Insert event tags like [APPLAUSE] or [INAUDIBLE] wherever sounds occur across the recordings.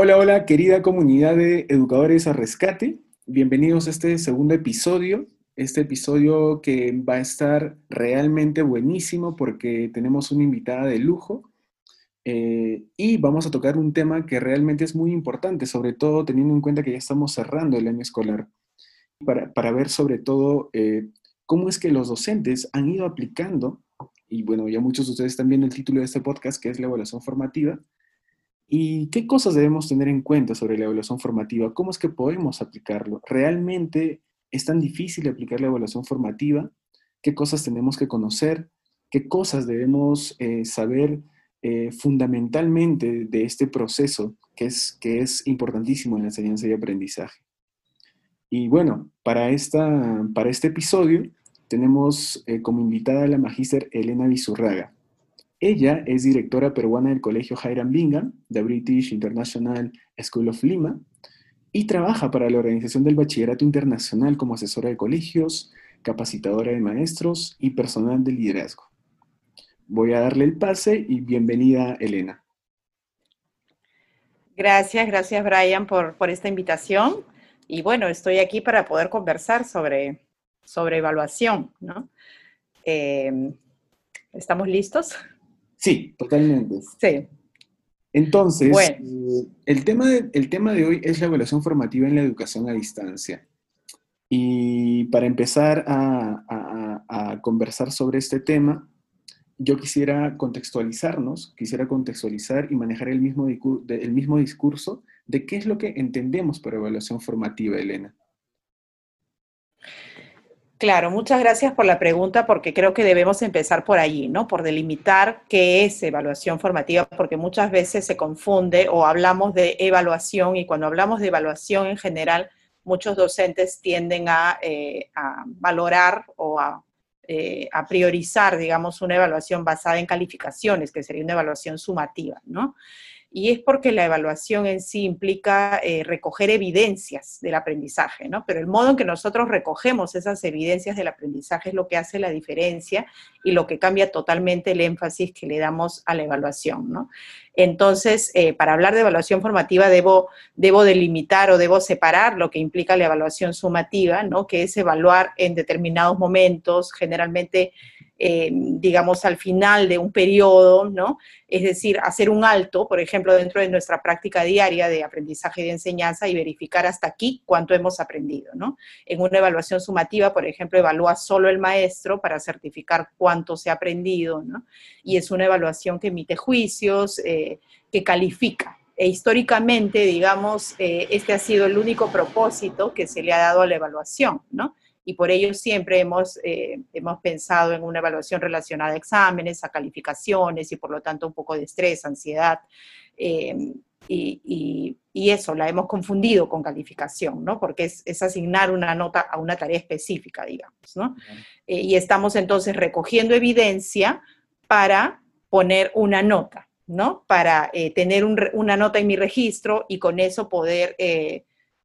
Hola, hola, querida comunidad de educadores a rescate. Bienvenidos a este segundo episodio. Este episodio que va a estar realmente buenísimo porque tenemos una invitada de lujo eh, y vamos a tocar un tema que realmente es muy importante, sobre todo teniendo en cuenta que ya estamos cerrando el año escolar, para, ver sobre todo eh, cómo es que los docentes han ido aplicando, y bueno, ya muchos de ustedes están el título de este podcast, que es la evaluación formativa, ¿Y qué cosas debemos tener en cuenta sobre la evaluación formativa? ¿Cómo es que podemos aplicarlo? ¿Realmente es tan difícil aplicar la evaluación formativa? ¿Qué cosas tenemos que conocer? ¿Qué cosas debemos eh, saber eh, fundamentalmente de este proceso que es, que es importantísimo en la enseñanza y aprendizaje? Y bueno, para, esta, para este episodio tenemos eh, como invitada a la magíster Elena Bizurraga. Ella es directora peruana del Colegio Hiram Bingham, de British International School of Lima, y trabaja para la Organización del Bachillerato Internacional como asesora de colegios, capacitadora de maestros y personal de liderazgo. Voy a darle el pase y bienvenida, Elena. Gracias, gracias Brian por, esta invitación. Y bueno, estoy aquí para poder conversar sobre, sobre evaluación, ¿no? Eh, ¿Estamos listos? Sí, totalmente. Sí. Entonces, eh, el, tema de, el tema de hoy es la evaluación formativa en la educación a distancia. Y para empezar a, conversar sobre este tema, yo quisiera contextualizarnos, quisiera contextualizar y manejar el mismo, el mismo discurso de qué es lo que entendemos por evaluación formativa, Elena. Claro, muchas gracias por la pregunta porque creo que debemos empezar por allí, ¿no? Por delimitar qué es evaluación formativa, porque muchas veces se confunde o hablamos de evaluación y cuando hablamos de evaluación en general, muchos docentes tienden a, eh, valorar o a, eh, a, priorizar, digamos, una evaluación basada en calificaciones, que sería una evaluación sumativa, ¿no? Y es porque la evaluación en sí implica eh, recoger evidencias del aprendizaje, ¿no? Pero el modo en que nosotros recogemos esas evidencias del aprendizaje es lo que hace la diferencia y lo que cambia totalmente el énfasis que le damos a la evaluación, ¿no? Entonces, eh, para hablar de evaluación formativa debo, debo delimitar o debo separar lo que implica la evaluación sumativa, ¿no? Que es evaluar en determinados momentos, generalmente eh, digamos, al final de un periodo, ¿no? Es decir, hacer un alto, por ejemplo, dentro de nuestra práctica diaria de aprendizaje y de enseñanza y verificar hasta aquí cuánto hemos aprendido, ¿no? En una evaluación sumativa, por ejemplo, evalúa solo el maestro para certificar cuánto se ha aprendido, ¿no? Y es una evaluación que emite juicios, eh, que califica, e históricamente, digamos, eh, este ha sido el único propósito que se le ha dado a la evaluación, ¿no? Y por ello siempre hemos, eh, hemos pensado en una evaluación relacionada a exámenes, a calificaciones y por lo tanto un poco de estrés, ansiedad. Eh, y, y, eso, la hemos confundido con calificación, ¿no? Porque es, es asignar una nota a una tarea específica, digamos, ¿no? Eh, y estamos entonces recogiendo evidencia para poner una nota, ¿no? Para tener una nota en mi registro y con eso poder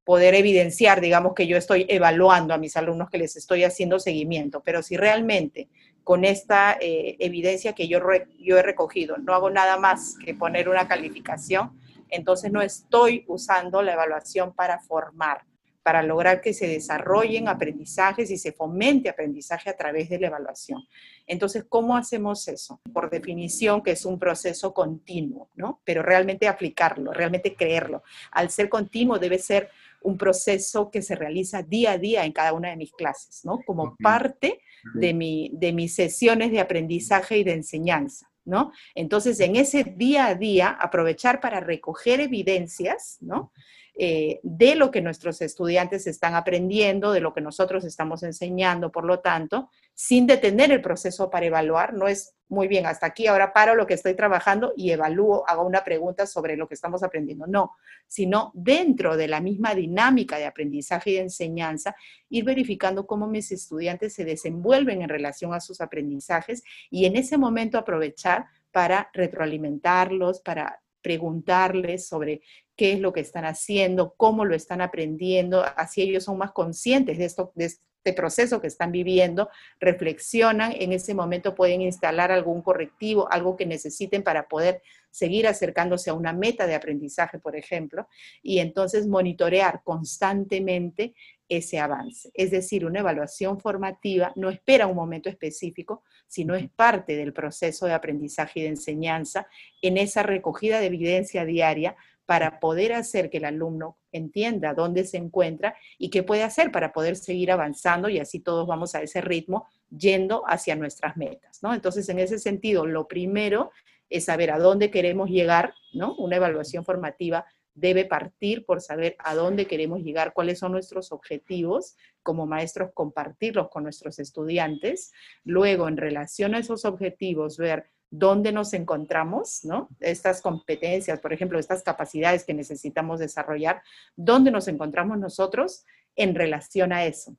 poder evidenciar, digamos, que yo estoy evaluando a mis alumnos, que les estoy haciendo seguimiento, pero si realmente con esta eh, evidencia que yo, yo he recogido no hago nada más que poner una calificación, entonces no estoy usando la evaluación para formar, para lograr que se desarrollen aprendizajes y se fomente aprendizaje a través de la evaluación. Entonces, ¿cómo hacemos eso? Por definición que es un proceso continuo, ¿no? Pero realmente aplicarlo, realmente creerlo. Al ser continuo debe ser un proceso que se realiza día a día en cada una de mis clases, ¿no? Como parte de, mi, de mis sesiones de aprendizaje y de enseñanza, ¿no? Entonces, en ese día a día, aprovechar para recoger evidencias, ¿no? Eh, de lo que nuestros estudiantes están aprendiendo, de lo que nosotros estamos enseñando, por lo tanto, sin detener el proceso para evaluar, no es muy bien, hasta aquí, ahora paro lo que estoy trabajando y evalúo, hago una pregunta sobre lo que estamos aprendiendo, no, sino dentro de la misma dinámica de aprendizaje y enseñanza, ir verificando cómo mis estudiantes se desenvuelven en relación a sus aprendizajes y en ese momento aprovechar para retroalimentarlos, para preguntarles sobre qué es lo que están haciendo, cómo lo están aprendiendo, así ellos son más conscientes de, esto, de, este proceso que están viviendo, reflexionan, en ese momento pueden instalar algún correctivo, algo que necesiten para poder seguir acercándose a una meta de aprendizaje, por ejemplo, y entonces monitorear constantemente ese avance. Es decir, una evaluación formativa no espera un momento específico, sino es parte del proceso de aprendizaje y de enseñanza en esa recogida de evidencia diaria para poder hacer que el alumno entienda dónde se encuentra y qué puede hacer para poder seguir avanzando y así todos vamos a ese ritmo yendo hacia nuestras metas, ¿no? Entonces, en ese sentido, lo primero es saber a dónde queremos llegar, ¿no? Una evaluación formativa debe partir por saber a dónde queremos llegar, cuáles son nuestros objetivos, como maestros compartirlos con nuestros estudiantes, luego en relación a esos objetivos ver dónde nos encontramos, ¿no? Estas competencias, por ejemplo, estas capacidades que necesitamos desarrollar, dónde nos encontramos nosotros en relación a eso.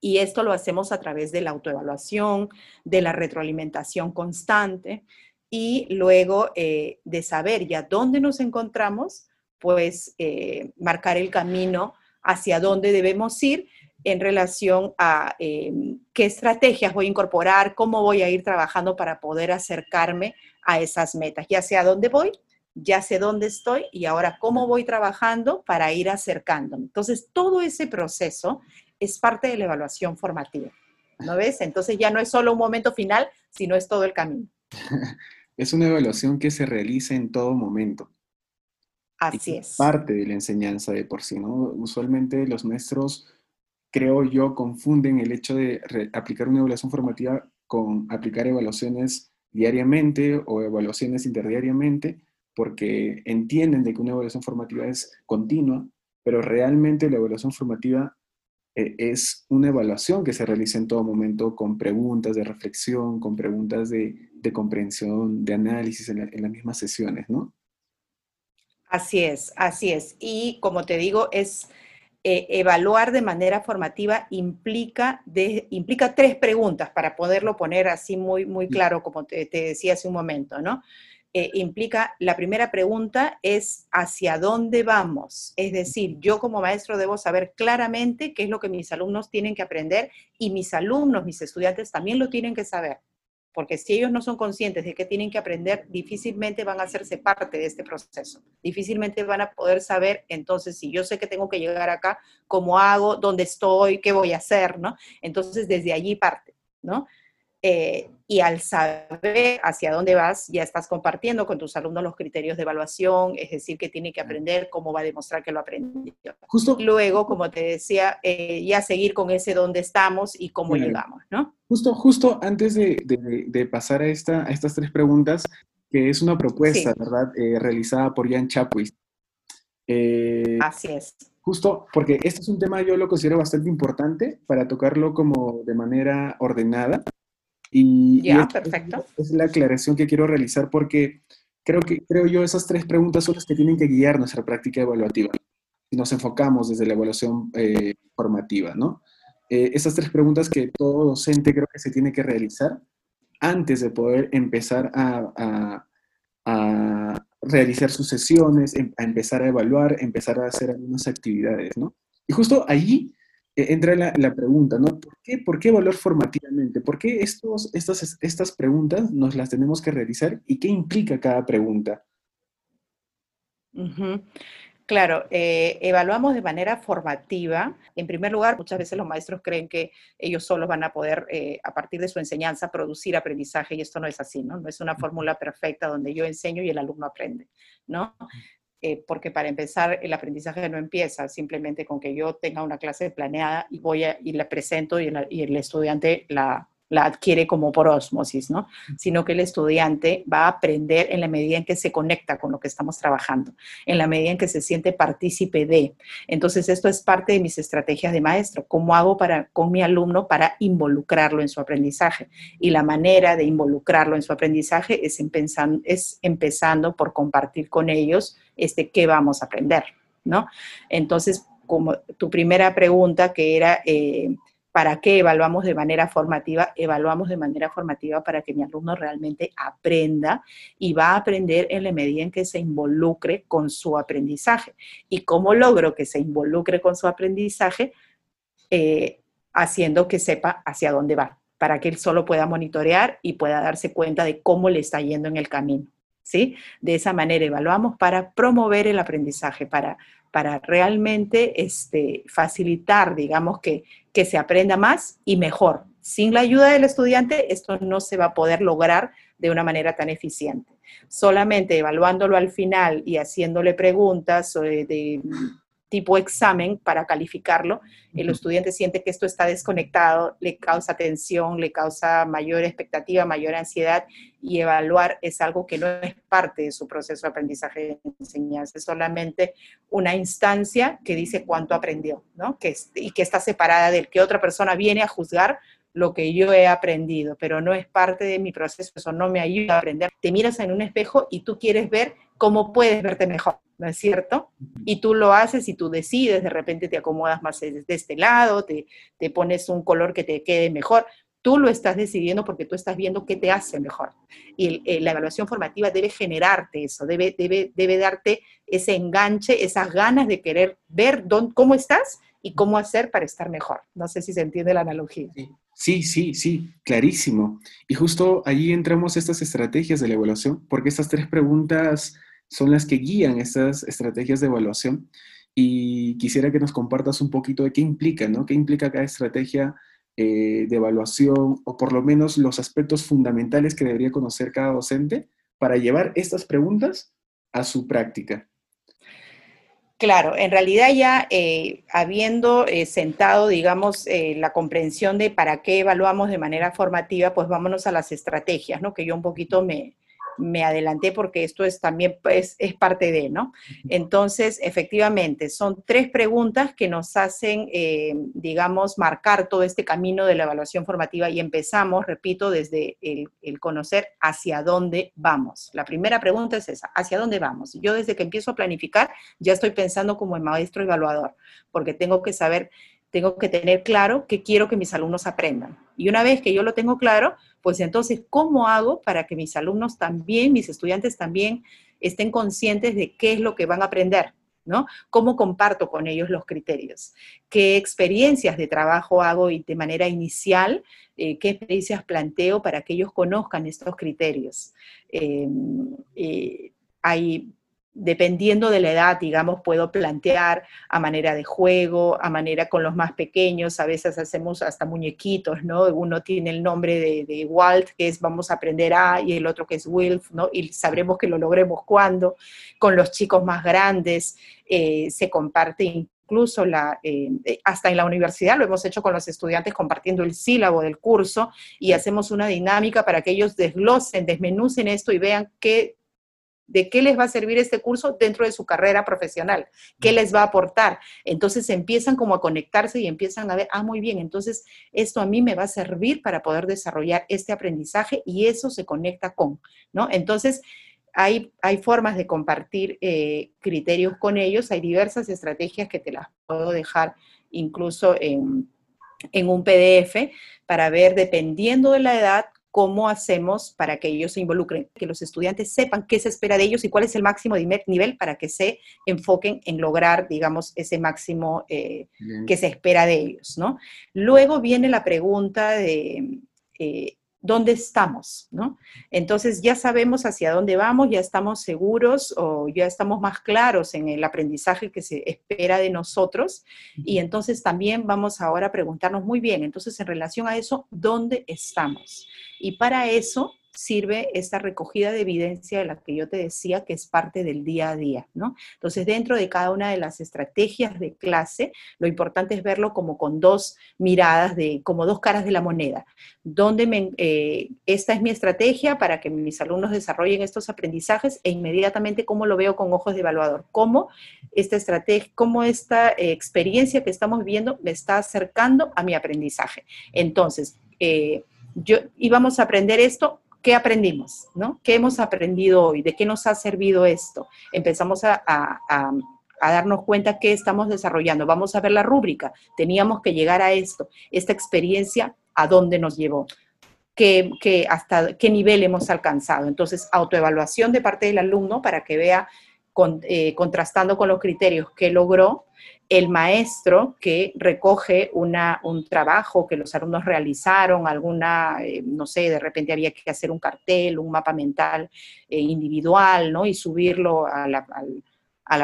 Y esto lo hacemos a través de la autoevaluación, de la retroalimentación constante y luego eh, de saber ya dónde nos encontramos, pues eh, marcar el camino hacia dónde debemos ir en relación a em, qué estrategias voy a incorporar, cómo voy a ir trabajando para poder acercarme a esas metas, ya sé dónde voy, ya sé dónde estoy y ahora cómo voy trabajando para ir acercándome. Entonces, todo ese proceso es parte de la evaluación formativa, ¿no ves? Entonces ya no es solo un momento final, sino es todo el camino. [LAUGHS] Es una evaluación que se realiza en todo momento. Así es. Parte de la enseñanza de por sí, ¿no? Usualmente los maestros creo yo, confunden el hecho de aplicar una evaluación formativa con aplicar evaluaciones diariamente o evaluaciones interdiariamente, porque entienden de que una evaluación formativa es continua, pero realmente la evaluación formativa eh, es una evaluación que se realiza en todo momento con preguntas de reflexión, con preguntas de, comprensión, de análisis en, en las mismas sesiones, ¿no? Así es, así es. Y como te digo, es eh, evaluar de manera formativa implica, implica tres preguntas para poderlo poner así muy, muy claro, como te, decía hace un momento, ¿no? Eh, implica, la primera pregunta es hacia dónde vamos. Es decir, yo como maestro debo saber claramente qué es lo que mis alumnos tienen que aprender y mis alumnos, mis estudiantes también lo tienen que saber porque si ellos no son conscientes de que tienen que aprender, difícilmente van a hacerse parte de este proceso. Difícilmente van a poder saber, entonces, si yo sé que tengo que llegar acá, cómo hago, dónde estoy, qué voy a hacer, ¿no? Entonces, desde allí parte, ¿no? Eh, y al saber hacia dónde vas, ya estás compartiendo con tus alumnos los criterios de evaluación, es decir, que tiene que aprender, cómo va a demostrar que lo aprendió. Justo. Luego, como te decía, eh, ya seguir con ese dónde estamos y cómo llegamos, ¿no? Justo, justo antes de, pasar a, esta, a estas tres preguntas, que es una propuesta, ¿verdad?, eh, realizada por Jan Chapwis. Así es. Justo porque este es un tema yo lo considero bastante importante para tocarlo como de manera ordenada y, perfecto. Es, la aclaración que quiero realizar porque creo que creo yo esas tres preguntas son las que tienen que guiar nuestra práctica evaluativa. Si nos enfocamos desde la evaluación eh, formativa, ¿no? Eh, esas tres preguntas que todo docente creo que se tiene que realizar antes de poder empezar a, a, realizar sus sesiones, em, a empezar a evaluar, empezar a hacer algunas actividades, ¿no? Y justo allí entra la, pregunta, ¿no? ¿Por qué, ¿Por qué evaluar formativamente? ¿Por qué estos, estas, estas preguntas nos las tenemos que realizar y qué implica cada pregunta? Claro, eh, evaluamos de manera formativa. En primer lugar, muchas veces los maestros creen que ellos solos van a poder, eh, a partir de su enseñanza, producir aprendizaje y esto no es así, ¿no? No es una fórmula perfecta donde yo enseño y el alumno aprende, ¿no? Eh, porque para empezar el aprendizaje no empieza simplemente con que yo tenga una clase planeada y voy a, y la presento y, el estudiante la, la adquiere como por osmosis, ¿no? Sino que el estudiante va a aprender en la medida en que se conecta con lo que estamos trabajando, en la medida en que se siente partícipe de. Entonces, esto es parte de mis estrategias de maestro. ¿Cómo hago para, con mi alumno para involucrarlo en su aprendizaje? Y la manera de involucrarlo en su aprendizaje es, empezando, es empezando por compartir con ellos este, qué vamos a aprender, ¿no? Entonces, como tu primera pregunta, que era, eh, ¿para qué evaluamos de manera formativa? Evaluamos de manera formativa para que mi alumno realmente aprenda y va a aprender en la medida en que se involucre con su aprendizaje. ¿Y cómo logro que se involucre con su aprendizaje? Eh, haciendo que sepa hacia dónde va, para que él solo pueda monitorear y pueda darse cuenta de cómo le está yendo en el camino. ¿Sí? De esa manera evaluamos para promover el aprendizaje, para, para realmente este, facilitar, digamos, que, que se aprenda más y mejor. Sin la ayuda del estudiante, esto no se va a poder lograr de una manera tan eficiente. Solamente evaluándolo al final y haciéndole preguntas de tipo examen para calificarlo, el estudiante siente que esto está desconectado, le causa tensión, le causa mayor expectativa, mayor ansiedad y evaluar es algo que no es parte de su proceso de aprendizaje de enseñanza, es solamente una instancia que dice cuánto aprendió, ¿no? Que, y que está separada del que otra persona viene a juzgar lo que yo he aprendido, pero no es parte de mi proceso, eso no me ayuda a aprender. Te miras en un espejo y tú quieres ver cómo puedes verte mejor, ¿no es cierto? Y tú lo haces y tú decides, de repente te acomodas más de este lado, te, te pones un color que te quede mejor. Tú lo estás decidiendo porque tú estás viendo qué te hace mejor. Y la evaluación formativa debe generarte eso, debe, debe, debe darte ese enganche, esas ganas de querer ver dónde, cómo estás y cómo hacer para estar mejor. No sé si se entiende la analogía. Sí, sí, sí, clarísimo. Y justo allí entramos estas estrategias de la evaluación, porque estas tres preguntas son las que guían estas estrategias de evaluación. Y quisiera que nos compartas un poquito de qué implica, ¿no? ¿Qué implica cada estrategia eh, de evaluación o por lo menos los aspectos fundamentales que debería conocer cada docente para llevar estas preguntas a su práctica? Claro, en realidad ya eh, habiendo eh, sentado, digamos, la comprensión de para qué evaluamos de manera formativa, pues vámonos a las estrategias, ¿no? Que yo un poquito me, me adelanté porque esto es también pues, es parte de, ¿no? Entonces, efectivamente, son tres preguntas que nos hacen, eh, digamos, marcar todo este camino de la evaluación formativa y empezamos, repito, desde el, el, conocer hacia dónde vamos. La primera pregunta es esa, ¿hacia dónde vamos? Yo desde que empiezo a planificar ya estoy pensando como el maestro evaluador, porque tengo que saber tengo que tener claro qué quiero que mis alumnos aprendan. Y una vez que yo lo tengo claro, pues entonces, ¿cómo hago para que mis alumnos también, mis estudiantes también estén conscientes de qué es lo que van a aprender? ¿no? ¿Cómo comparto con ellos los criterios? ¿Qué experiencias de trabajo hago de manera inicial? Eh, ¿Qué experiencias planteo para que ellos conozcan estos criterios? Eh, eh, hay dependiendo de la edad, digamos, puedo plantear a manera de juego, a manera con los más pequeños, a veces hacemos hasta muñequitos, ¿no? Uno tiene el nombre de, Walt, que es vamos a aprender a, y el otro que es Wilf, ¿no? Y sabremos que lo logremos cuando. Con los chicos más grandes eh, se comparte incluso la, eh, hasta en la universidad lo hemos hecho con los estudiantes compartiendo el sílabo del curso y hacemos una dinámica para que ellos desglosen, desmenucen esto y vean qué de qué les va a servir este curso dentro de su carrera profesional, qué les va a aportar. Entonces empiezan como a conectarse y empiezan a ver, ah, muy bien, entonces esto a mí me va a servir para poder desarrollar este aprendizaje y eso se conecta con, ¿no? Entonces, hay, hay formas de compartir eh, criterios con ellos, hay diversas estrategias que te las puedo dejar incluso en, en un PDF para ver, dependiendo de la edad, cómo hacemos para que ellos se involucren, que los estudiantes sepan qué se espera de ellos y cuál es el máximo nivel para que se enfoquen en lograr, digamos, ese máximo eh, que se espera de ellos, ¿no? Luego viene la pregunta de... Eh, dónde estamos, ¿no? Entonces ya sabemos hacia dónde vamos, ya estamos seguros o ya estamos más claros en el aprendizaje que se espera de nosotros y entonces también vamos ahora a preguntarnos muy bien, entonces en relación a eso, ¿dónde estamos? Y para eso sirve esta recogida de evidencia de la que yo te decía que es parte del día a día, ¿no? Entonces, dentro de cada una de las estrategias de clase, lo importante es verlo como con dos miradas, de, como dos caras de la moneda. Donde me, eh, esta es mi estrategia para que mis alumnos desarrollen estos aprendizajes e inmediatamente cómo lo veo con ojos de evaluador, cómo esta estrategia, cómo esta eh, experiencia que estamos viendo me está acercando a mi aprendizaje. Entonces, eh, yo íbamos a aprender esto, ¿qué aprendimos? ¿no? ¿Qué hemos aprendido hoy? ¿De qué nos ha servido esto? Empezamos a, darnos cuenta qué estamos desarrollando. Vamos a ver la rúbrica. Teníamos que llegar a esto. Esta experiencia, ¿a dónde nos llevó? ¿Qué, hasta qué nivel hemos alcanzado? Entonces, autoevaluación de parte del alumno para que vea eh, contrastando con los criterios que logró, el maestro que recoge una, un trabajo que los alumnos realizaron, alguna, eh, no sé, de repente había que hacer un cartel, un mapa mental eh, individual, ¿no? Y subirlo a la,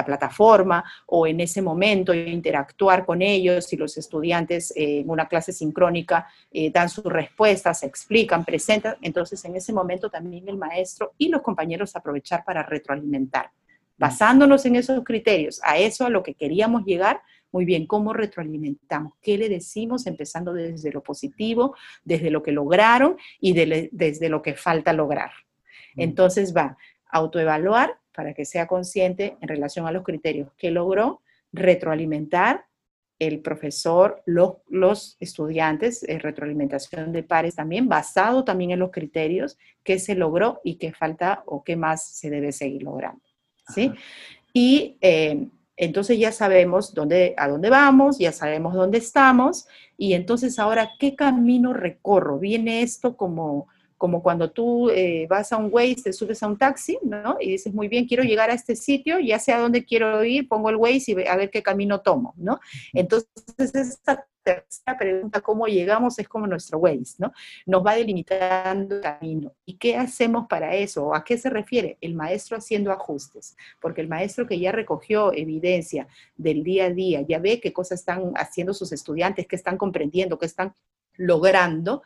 plataforma o en ese momento interactuar con ellos y los estudiantes eh, en una clase sincrónica dan sus respuestas, explican, presentan, entonces en ese momento también el maestro y los compañeros aprovechar para retroalimentar basándonos en esos criterios, a eso a lo que queríamos llegar, muy bien, ¿cómo retroalimentamos? ¿Qué le decimos empezando desde lo positivo, desde lo que lograron y desde lo que falta lograr? Entonces va, autoevaluar para que sea consciente en relación a los criterios que logró, retroalimentar el profesor, los, los estudiantes, eh, retroalimentación de pares también, basado también en los criterios que se logró y qué falta o qué más se debe seguir logrando. ¿Sí? Y eh, entonces ya sabemos dónde, a dónde vamos, ya sabemos dónde estamos, y entonces ahora, ¿qué camino recorro? Viene esto como, como cuando tú eh, vas a un Waze, te subes a un taxi, ¿no? Y dices, muy bien, quiero llegar a este sitio, ya sé a dónde quiero ir, pongo el Waze y a ver qué camino tomo, ¿no? Entonces, esta tercera pregunta, ¿cómo llegamos? Es como nuestro Waze, ¿no? Nos va delimitando el camino. ¿Y qué hacemos para eso? ¿A qué se refiere? El maestro haciendo ajustes, porque el maestro que ya recogió evidencia del día a día, ya ve qué cosas están haciendo sus estudiantes, qué están comprendiendo, qué están logrando,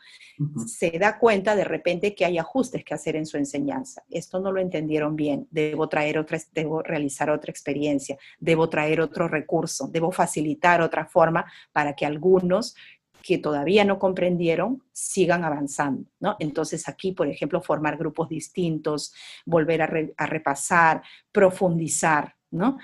se da cuenta de repente que hay ajustes que hacer en su enseñanza. Esto no lo entendieron bien, debo traer otra, debo realizar otra experiencia, debo traer otro recurso, debo facilitar otra forma para que algunos que todavía no comprendieron sigan avanzando, ¿no? Entonces aquí, por ejemplo, formar grupos distintos, volver a, a repasar, profundizar, ¿no?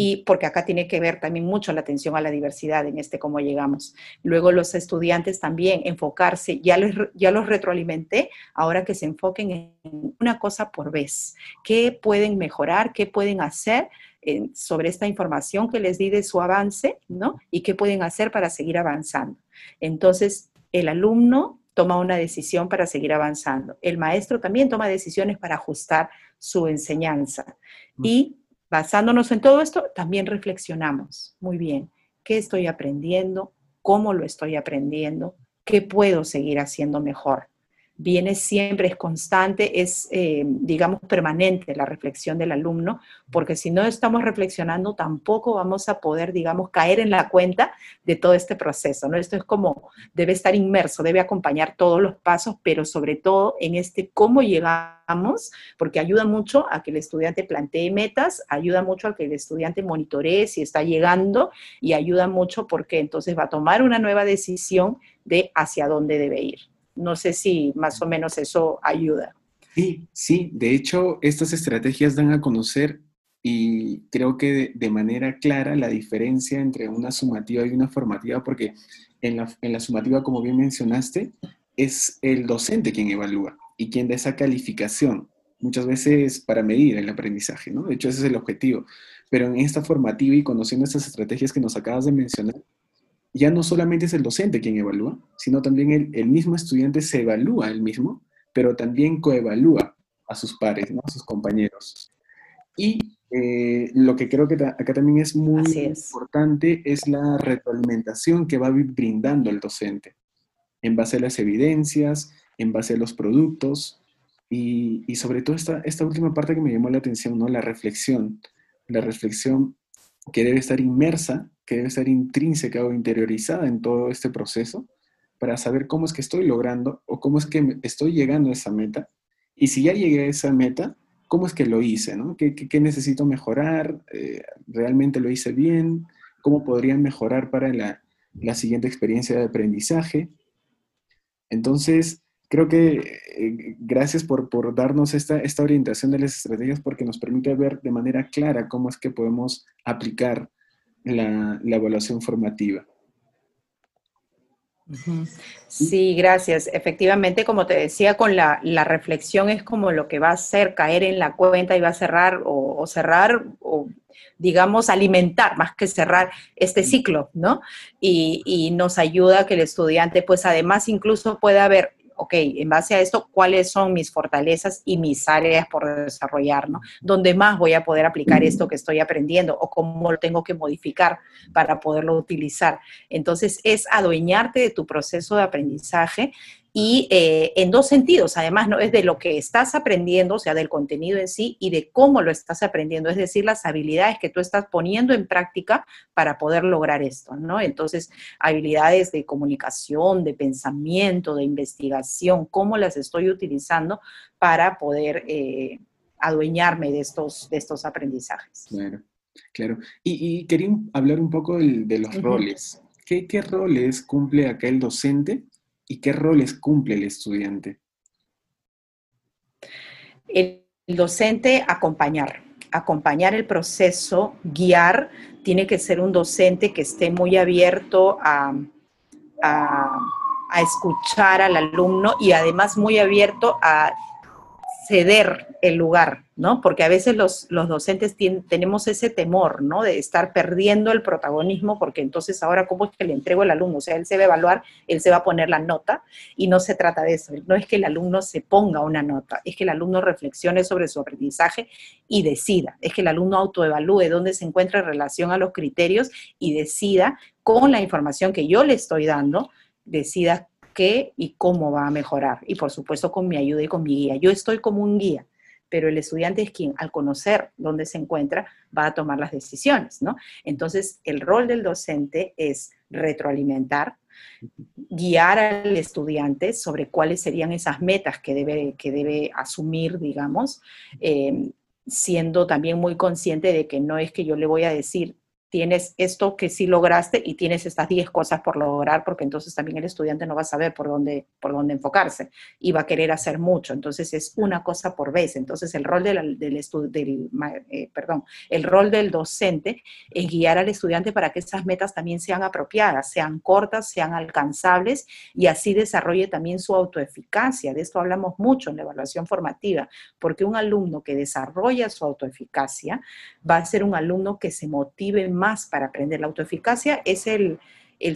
y porque acá tiene que ver también mucho la atención a la diversidad en este cómo llegamos. Luego los estudiantes también enfocarse, ya los, ya los retroalimenté, ahora que se enfoquen en una cosa por vez. ¿Qué pueden mejorar? ¿Qué pueden hacer? Eh, sobre esta información que les di de su avance, ¿no? Y qué pueden hacer para seguir avanzando. Entonces, el alumno toma una decisión para seguir avanzando. El maestro también toma decisiones para ajustar su enseñanza. Y basándonos en todo esto, también reflexionamos. Muy bien, ¿qué estoy aprendiendo? ¿Cómo lo estoy aprendiendo? ¿Qué puedo seguir haciendo mejor? Viene siempre, es constante, es, eh, digamos, permanente la reflexión del alumno, porque si no estamos reflexionando, tampoco vamos a poder, digamos, caer en la cuenta de todo este proceso, ¿no? Esto es como, debe estar inmerso, debe acompañar todos los pasos, pero sobre todo en este cómo llegamos, porque ayuda mucho a que el estudiante plantee metas, ayuda mucho a que el estudiante monitoree si está llegando y ayuda mucho porque entonces va a tomar una nueva decisión de hacia dónde debe ir. No sé si más o menos eso ayuda. Sí, sí, de hecho, estas estrategias dan a conocer y creo que de, manera clara la diferencia entre una sumativa y una formativa, porque en la, en la sumativa, como bien mencionaste, es el docente quien evalúa y quien da esa calificación, muchas veces para medir el aprendizaje, ¿no? De hecho, ese es el objetivo. Pero en esta formativa y conociendo estas estrategias que nos acabas de mencionar, ya no solamente es el docente quien evalúa, sino también el, mismo estudiante se evalúa él mismo, pero también coevalúa a sus pares, ¿no? a sus compañeros. Y eh, lo que creo que acá también es muy importante es la retroalimentación que va brindando el docente en base a las evidencias, en base a los productos y, y, sobre todo esta, esta última parte que me llamó la atención, ¿no? la reflexión, la reflexión que debe estar inmersa que debe ser intrínseca o interiorizada en todo este proceso para saber cómo es que estoy logrando o cómo es que estoy llegando a esa meta. Y si ya llegué a esa meta, ¿cómo es que lo hice? ¿no? ¿Qué, necesito mejorar? Eh, ¿Realmente lo hice bien? ¿Cómo podría mejorar para la siguiente experiencia de aprendizaje? Entonces, creo que eh, gracias por, por darnos esta, esta orientación de las estrategias porque nos permite ver de manera clara cómo es que podemos aplicar la, evaluación formativa. Sí, gracias. Efectivamente, como te decía, con la, reflexión es como lo que va a hacer caer en la cuenta y va a cerrar o, cerrar o digamos alimentar más que cerrar este ciclo, ¿no? Y, y, nos ayuda que el estudiante pues además incluso pueda ver ok, en base a esto, ¿cuáles son mis fortalezas y mis áreas por desarrollar, ¿no? ¿Dónde más voy a poder aplicar esto que estoy aprendiendo o cómo lo tengo que modificar para poderlo utilizar? Entonces, es adueñarte de tu proceso de aprendizaje y eh, en dos sentidos, además, ¿no? Es de lo que estás aprendiendo, o sea, del contenido en sí y de cómo lo estás aprendiendo, es decir, las habilidades que tú estás poniendo en práctica para poder lograr esto, ¿no? Entonces, habilidades de comunicación, de pensamiento, de investigación, cómo las estoy utilizando para poder eh, adueñarme de estos, de estos aprendizajes. Claro, claro. Y, quería hablar un poco de, los roles. ¿Qué, ¿Qué roles cumple acá el docente y qué roles cumple el estudiante? El docente acompañar, acompañar el proceso, guiar, tiene que ser un docente que esté muy abierto a, a, escuchar al alumno y además muy abierto a ceder el lugar, ¿no? Porque a veces los, los docentes tenemos ese temor, ¿no? De estar perdiendo el protagonismo, porque entonces ahora, ¿cómo es que le entrego al alumno? O sea, él se va a evaluar, él se va a poner la nota, y no se trata de eso. No es que el alumno se ponga una nota, es que el alumno reflexione sobre su aprendizaje y decida. Es que el alumno autoevalúe dónde se encuentra en relación a los criterios y decida con la información que yo le estoy dando, decida qué y cómo va a mejorar. Y por supuesto con mi ayuda y con mi guía. Yo estoy como un guía, pero el estudiante es quien al conocer dónde se encuentra va a tomar las decisiones, ¿no? Entonces, el rol del docente es retroalimentar, guiar al estudiante sobre cuáles serían esas metas que debe, que debe asumir, digamos, eh, siendo también muy consciente de que no es que yo le voy a decir, tienes esto que sí lograste y tienes estas 10 cosas por lograr, porque entonces también el estudiante no va a saber por dónde, por dónde enfocarse y va a querer hacer mucho. Entonces es una cosa por vez. Entonces el rol del, del, del eh, perdón, el rol del docente es guiar al estudiante para que esas metas también sean apropiadas, sean cortas, sean alcanzables y así desarrolle también su autoeficacia. De esto hablamos mucho en la evaluación formativa, porque un alumno que desarrolla su autoeficacia va a ser un alumno que se motive más para aprender. La autoeficacia es el,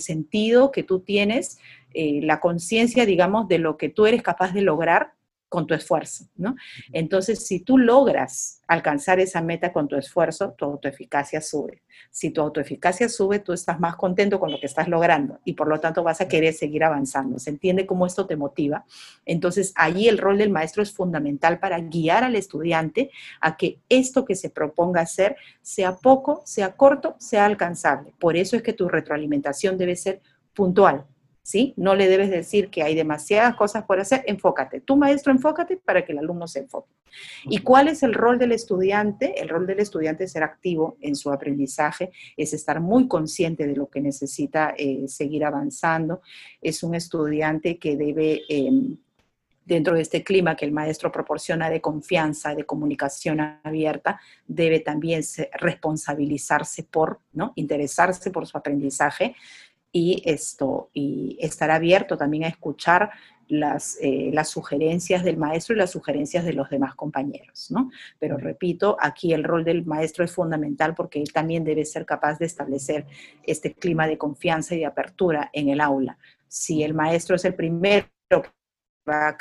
sentido que tú tienes, eh, la conciencia, digamos, de lo que tú eres capaz de lograr con tu esfuerzo, ¿no? Entonces, si tú logras alcanzar esa meta con tu esfuerzo, tu autoeficacia sube. Si tu autoeficacia sube, tú estás más contento con lo que estás logrando y por lo tanto vas a querer seguir avanzando. ¿Se entiende cómo esto te motiva? Entonces, allí el rol del maestro es fundamental para guiar al estudiante a que esto que se proponga hacer sea poco, sea corto, sea alcanzable. Por eso es que tu retroalimentación debe ser puntual, ¿sí? No le debes decir que hay demasiadas cosas por hacer, enfócate. Tu maestro, enfócate para que el alumno se enfoque. ¿Y cuál es el rol del estudiante? El rol del estudiante es ser activo en su aprendizaje, es estar muy consciente de lo que necesita eh, seguir avanzando. Es un estudiante que debe... Em, dentro de este clima que el maestro proporciona de confianza, de comunicación abierta, debe también responsabilizarse por, ¿no? interesarse por su aprendizaje y, esto, y estar abierto también a escuchar las, eh, las, sugerencias del maestro y las sugerencias de los demás compañeros, ¿no? Pero repito, aquí el rol del maestro es fundamental porque él también debe ser capaz de establecer este clima de confianza y de apertura en el aula. Si el maestro es el primero que va a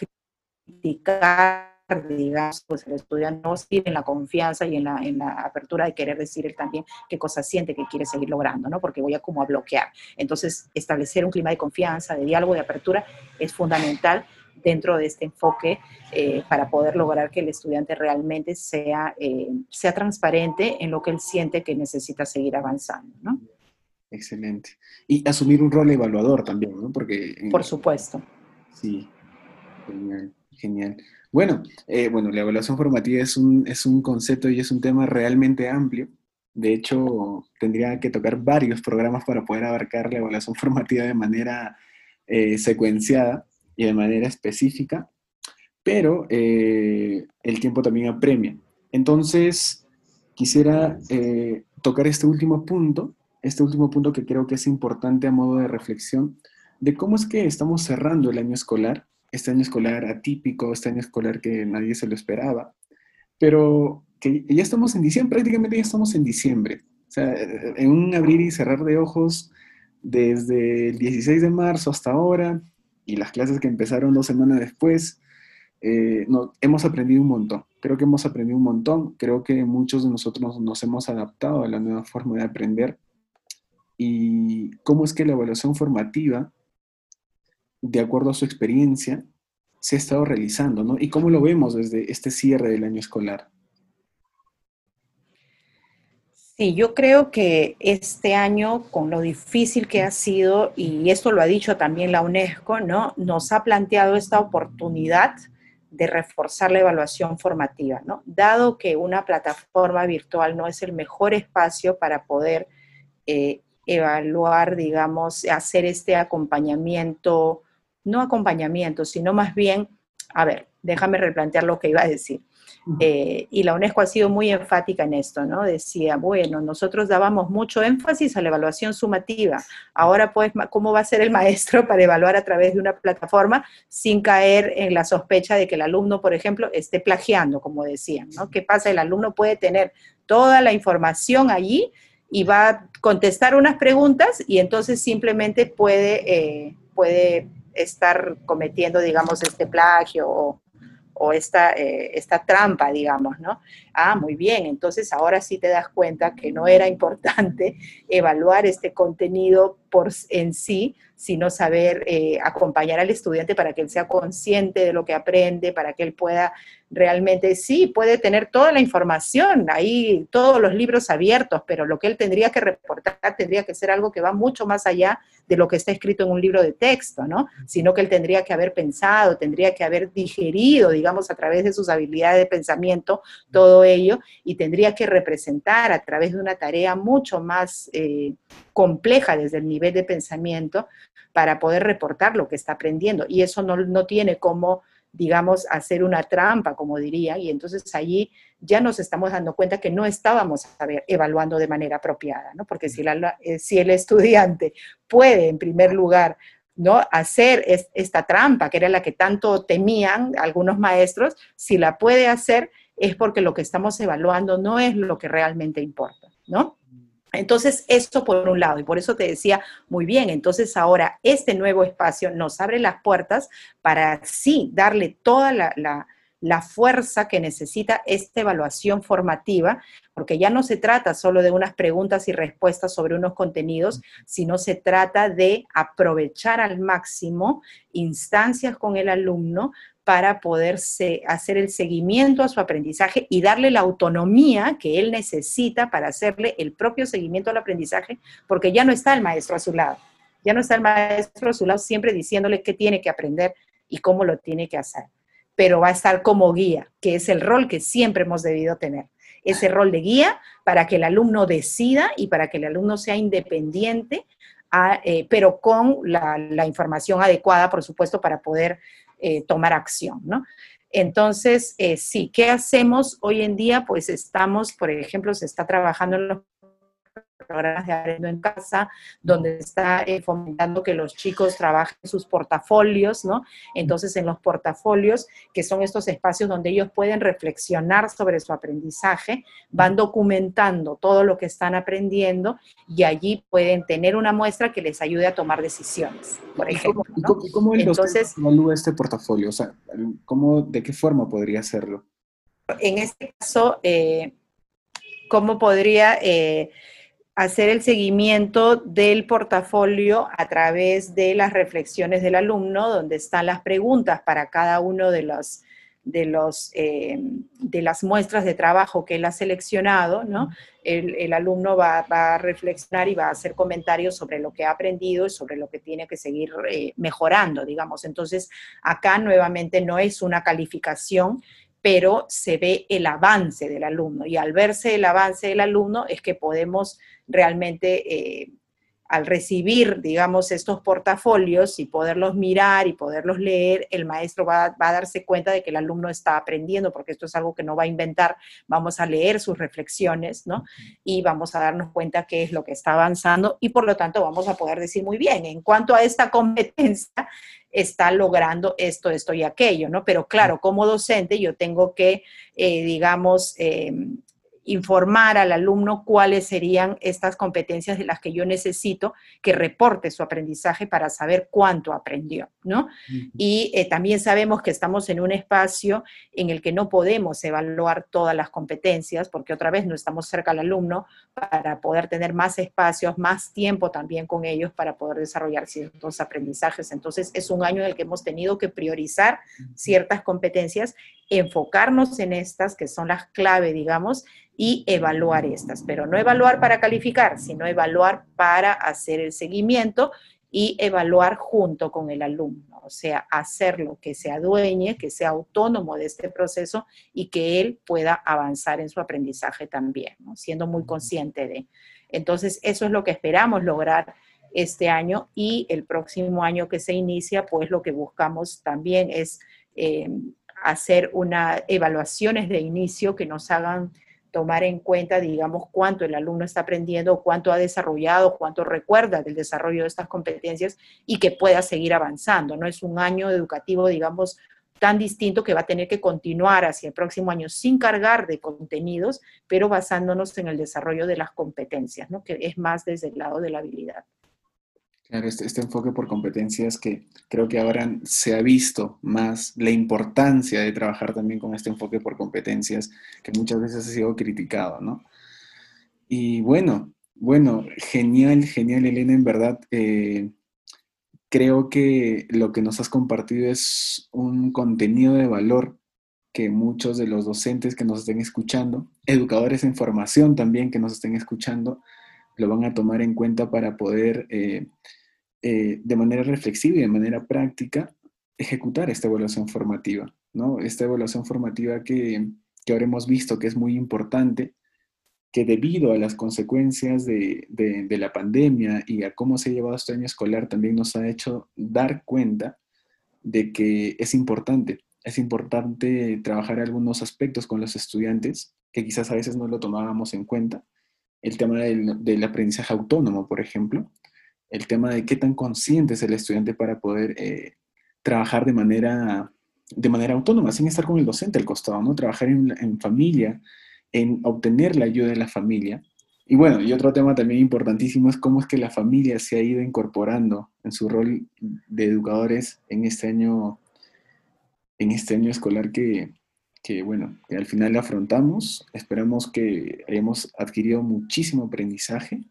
criticar digamos, pues el estudiante no tiene la confianza y en la, en la apertura de querer decir él también qué cosa siente que quiere seguir logrando, ¿no? Porque voy a como a bloquear. Entonces, establecer un clima de confianza, de diálogo, de apertura es fundamental dentro de este enfoque eh, para poder lograr que el estudiante realmente sea, eh, sea transparente en lo que él siente que necesita seguir avanzando, ¿no? Excelente. Y asumir un rol evaluador también, ¿no? Porque... Por supuesto. Sí, genial, genial. Bueno, eh, bueno, la evaluación formativa es un, es un concepto y es un tema realmente amplio. De hecho, tendría que tocar varios programas para poder abarcar la evaluación [LAUGHS] formativa de manera eh, secuenciada y de manera específica, pero eh, el tiempo también apremia. Entonces, quisiera tocar este último punto, este último punto que creo que es importante a modo de reflexión, de cómo es que estamos cerrando el año escolar este año escolar atípico, este año escolar que nadie se lo esperaba, pero que ya estamos en diciembre, prácticamente ya estamos en diciembre. O sea, en un abrir y cerrar de ojos desde el 16 de marzo hasta ahora, y las clases que empezaron dos semanas después, eh, hemos aprendido un montón. Creo que hemos aprendido un montón. Creo que muchos de nosotros nos hemos adaptado a la nueva forma de aprender. Y cómo es que la evaluación formativa, de acuerdo a su experiencia, se ha estado realizando, ¿no? Y cómo lo vemos desde este cierre del año escolar. Sí, yo creo que este año, con lo difícil que ha sido, y esto lo ha dicho también la UNESCO, ¿no? Nos ha planteado esta oportunidad de reforzar la evaluación formativa, ¿no? Dado que una plataforma virtual no es el mejor espacio para poder eh, evaluar, digamos, hacer este acompañamiento, no acompañamiento, sino más bien, a ver, déjame replantear lo que iba a decir. Eh, y la UNESCO ha sido muy enfática en esto, ¿no? Decía, bueno, nosotros dábamos mucho énfasis a la evaluación sumativa. Ahora, pues, ¿cómo va a ser el maestro [LAUGHS] para evaluar a través de una plataforma sin caer en la sospecha de que el alumno, por ejemplo, esté plagiando, como decían, ¿no? ¿Qué pasa? El alumno puede tener toda la información allí y va a contestar unas preguntas y entonces simplemente puede, eh, puede estar cometiendo, digamos, este plagio o, esta, eh, esta trampa, digamos, ¿no? Ah, muy bien, entonces ahora sí te das cuenta que no era importante [LAUGHS] evaluar este contenido por en sí, sino saber eh, acompañar al estudiante para que él sea consciente de lo que aprende, para que él pueda realmente, sí, puede tener toda la información, ahí todos los libros abiertos, pero lo que él tendría que reportar tendría que ser algo que va mucho más allá de lo que está escrito en un libro de texto, ¿no? Sino que él tendría que haber pensado, tendría que haber digerido, digamos, a través de sus habilidades de pensamiento, todo ello, y tendría que representar a través de una tarea mucho más eh, compleja desde el nivel de pensamiento para poder reportar lo que está aprendiendo. Y eso no, no tiene como digamos, hacer una trampa, como diría, y entonces allí ya nos estamos dando cuenta que no estábamos evaluando de manera apropiada, ¿no? Porque si, eh, si el estudiante puede, en primer lugar, ¿no? hacer esta trampa, que era la que tanto temían algunos maestros, si la puede hacer es porque lo que estamos evaluando no es lo que realmente importa, ¿no? Entonces, esto por un lado, y por eso te decía, muy bien, entonces ahora este nuevo espacio nos abre las puertas para sí darle toda la, fuerza que necesita esta evaluación formativa, porque ya no se trata solo de unas preguntas y respuestas sobre unos contenidos, sino se trata de aprovechar al máximo instancias con el alumno para poder hacer el seguimiento a su aprendizaje y darle la autonomía que él necesita para hacerle el propio seguimiento al aprendizaje, porque ya no está el maestro a su lado, ya no está el maestro a su lado siempre diciéndole qué tiene que aprender y cómo lo tiene que hacer, pero va a estar como guía, que es el rol que siempre hemos debido tener, ese rol de guía para que el alumno decida y para que el alumno sea independiente, eh, pero con la información adecuada, por supuesto, para poder eh, tomar acción, ¿no? Entonces, eh, sí, ¿qué hacemos hoy en día? Pues estamos, por ejemplo, se está trabajando en los programas de Aprendo en Casa, donde está eh, fomentando que los chicos trabajen sus portafolios, ¿no? Entonces, en los portafolios, que son estos espacios donde ellos pueden reflexionar sobre su aprendizaje, van documentando todo lo que están aprendiendo y allí pueden tener una muestra que les ayude a tomar decisiones, por ejemplo. ¿Y cómo, cómo Entonces, evalúa este portafolio? O sea, ¿cómo, ¿de qué forma podría hacerlo? En este caso, eh, ¿cómo podría... Eh, hacer el seguimiento del portafolio a través de las reflexiones del alumno, donde están las preguntas para cada uno de los de, los, eh, de las muestras de trabajo que él ha seleccionado, ¿no? El, alumno va, a reflexionar y va a hacer comentarios sobre lo que ha aprendido y sobre lo que tiene que seguir eh, mejorando, digamos. Entonces, acá nuevamente no es una calificación, pero se ve el avance del alumno y al verse el avance del alumno es que podemos realmente, eh, al recibir, digamos, estos portafolios y poderlos mirar y poderlos leer, el maestro va, a darse cuenta de que el alumno está aprendiendo, porque esto es algo que no va a inventar, vamos a leer sus reflexiones, ¿no? Y vamos a darnos cuenta qué es lo que está avanzando y por lo tanto vamos a poder decir muy bien, en cuanto a esta competencia, está logrando esto, esto y aquello, ¿no? Pero claro, como docente yo tengo que, eh, digamos, em, informar al alumno cuáles serían estas competencias de las que yo necesito que reporte su aprendizaje para saber cuánto aprendió, ¿no? Y eh, también sabemos que estamos en un espacio en el que no podemos evaluar todas las competencias, porque otra vez no estamos cerca al alumno para poder tener más espacios, más tiempo también con ellos para poder desarrollar ciertos aprendizajes. Entonces, es un año en el que hemos tenido que priorizar ciertas competencias, enfocarnos en estas, que son las clave, digamos, y evaluar estas, pero no evaluar para calificar, sino evaluar para hacer el seguimiento y evaluar junto con el alumno, o sea, hacerlo que se adueñe, que sea autónomo de este proceso y que él pueda avanzar en su aprendizaje también, siendo muy consciente de. Entonces, eso es lo que esperamos lograr este año y el próximo año que se inicia, pues lo que buscamos también es eh, hacer unas evaluaciones de inicio que nos hagan tomar en cuenta, digamos, cuánto el alumno está aprendiendo, cuánto ha desarrollado, cuánto recuerda del desarrollo de estas competencias y que pueda seguir avanzando. No es un año educativo, digamos, tan distinto que va a tener que continuar hacia el próximo año sin cargar de contenidos, pero basándonos en el desarrollo de las competencias, ¿no? que es más desde el lado de la habilidad. Claro, este, este, enfoque por competencias que creo que ahora se ha visto más la importancia de trabajar también con este enfoque por competencias que muchas veces ha sido criticado, ¿no? Y bueno, bueno, genial, genial, Elena, en verdad. Eh, creo que lo que nos has compartido es un contenido de valor que muchos de los docentes que nos estén escuchando, educadores en formación también que nos estén escuchando, lo van a tomar en cuenta para poder eh, eh, de manera reflexiva y de manera práctica ejecutar esta evaluación formativa, ¿no? Esta evaluación formativa que, que ahora hemos visto que es muy importante, que debido a las consecuencias de, de, la pandemia y a cómo se ha llevado este año escolar, también nos ha hecho dar cuenta de que es importante, es importante trabajar algunos aspectos con los estudiantes que quizás a veces no lo tomábamos en cuenta. El tema del, del aprendizaje autónomo, por ejemplo, el tema de qué tan consciente es el estudiante para poder eh, trabajar de manera, de manera autónoma, sin estar con el docente al costado, ¿no? Trabajar en, familia, en obtener la ayuda de la familia. Y bueno, y otro tema también importantísimo es cómo es que la familia se ha ido incorporando en su rol de educadores en este año, en este año escolar que, que bueno, al final afrontamos. Esperamos que hayamos adquirido muchísimo aprendizaje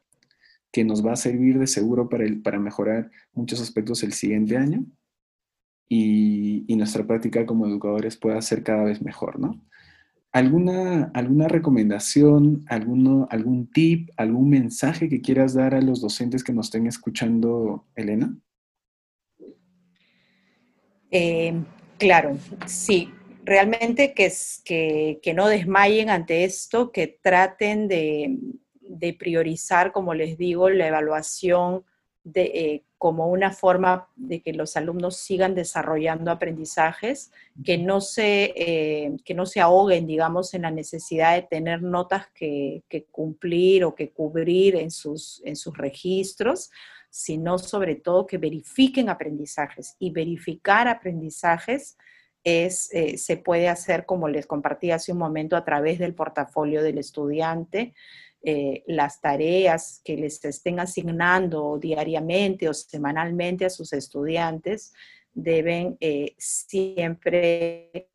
que nos va a servir de seguro para, para mejorar muchos aspectos el siguiente año y, nuestra práctica como educadores pueda ser cada vez mejor, ¿no? ¿Alguna, alguna recomendación, alguno, algún tip, algún mensaje que quieras dar a los docentes que nos estén escuchando, Elena? Eh, claro, sí. Realmente que, que, que no desmayen ante esto, que traten de, de priorizar, como les digo, la evaluación de, eh, como una forma de que los alumnos sigan desarrollando aprendizajes, que no se, eh, que no se ahoguen, digamos, en la necesidad de tener notas que, cumplir o que cubrir en sus, en sus registros, sino sobre todo que verifiquen aprendizajes. Y verificar aprendizajes es, eh, se puede hacer, como les compartí hace un momento, a través del portafolio del estudiante, eh, las tareas que les estén asignando diariamente o semanalmente a sus estudiantes deben eh, siempre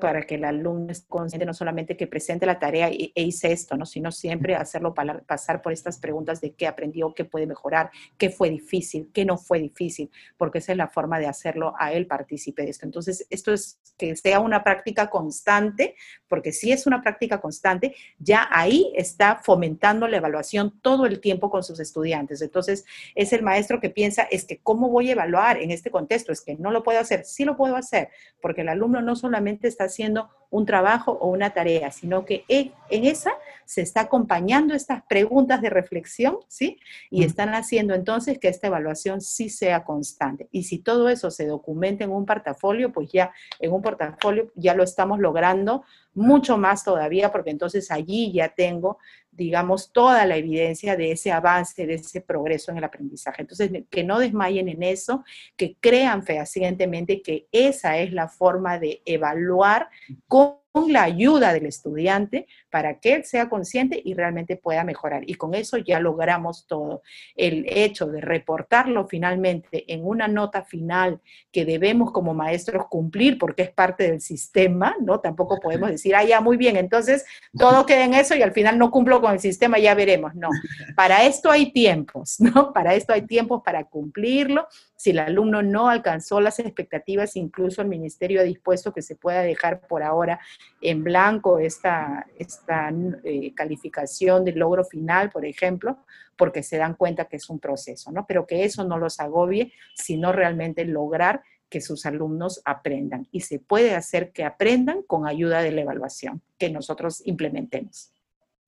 para que el alumno esté consciente no solamente que presente la tarea e, hice esto, ¿no? sino siempre hacerlo pasar por estas preguntas de qué aprendió, qué puede mejorar, qué fue difícil, qué no fue difícil, porque esa es la forma de hacerlo a él partícipe de esto. Entonces, esto es que sea una práctica constante, porque si es una práctica constante, ya ahí está fomentando la evaluación todo el tiempo con sus estudiantes. Entonces, es el maestro que piensa, es que, ¿cómo voy a evaluar en este contexto? Es que no lo puedo hacer. Sí lo puedo hacer, porque el alumno no solamente está haciendo un trabajo o una tarea, sino que en, esa se está acompañando estas preguntas de reflexión, ¿sí? Y están haciendo entonces que esta evaluación sí sea constante. Y si todo eso se documenta en un portafolio, pues ya en un portafolio ya lo estamos logrando mucho más todavía, porque entonces allí ya tengo, digamos, toda la evidencia de ese avance, de ese progreso en el aprendizaje. Entonces, que no desmayen en eso, que crean fehacientemente que esa es la forma de evaluar cómo la ayuda del estudiante para que él sea consciente y realmente pueda mejorar. Y con eso ya logramos todo. El hecho de reportarlo finalmente en una nota final que debemos como maestros cumplir porque es parte del sistema, ¿no? Tampoco podemos decir, ah, ya, muy bien, entonces todo [LAUGHS] queda en eso y al final no cumplo con el sistema, ya veremos. No, para esto hay tiempos, ¿no? Para esto hay tiempos para cumplirlo. Si el alumno no alcanzó las expectativas, incluso el ministerio ha dispuesto que se pueda dejar por ahora en blanco esta, esta eh, calificación de logro final, por ejemplo, porque se dan cuenta que es un proceso, ¿no? Pero que eso no los agobie, sino realmente lograr que sus alumnos aprendan. Y se puede hacer que aprendan con ayuda de la evaluación que nosotros implementemos.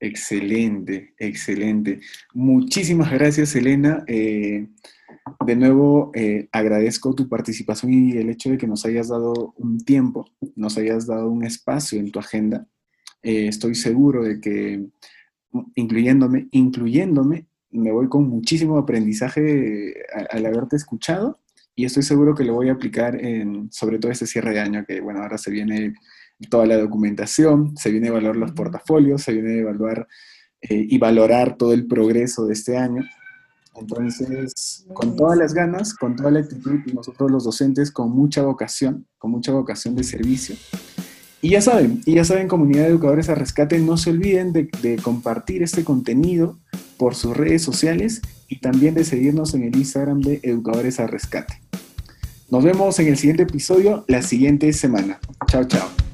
Excelente, excelente. Muchísimas gracias, Elena. Eh, de nuevo, eh, agradezco tu participación y el hecho de que nos hayas dado un tiempo, nos hayas dado un espacio en tu agenda. Eh, estoy seguro de que, incluyéndome, incluyéndome, me voy con muchísimo aprendizaje al, haberte escuchado y estoy seguro que lo voy a aplicar en, sobre todo este cierre de año, que bueno, ahora se viene toda la documentación, se viene a evaluar los portafolios, se viene a evaluar eh, y valorar todo el progreso de este año. Entonces, con todas las ganas, con toda la actitud, nosotros los docentes con mucha vocación, con mucha vocación de servicio. Y ya saben, y ya saben, comunidad de educadores a rescate, no se olviden de, de compartir este contenido por sus redes sociales y también de seguirnos en el Instagram de Educadores a Rescate. Nos vemos en el siguiente episodio la siguiente semana. Chao, chao.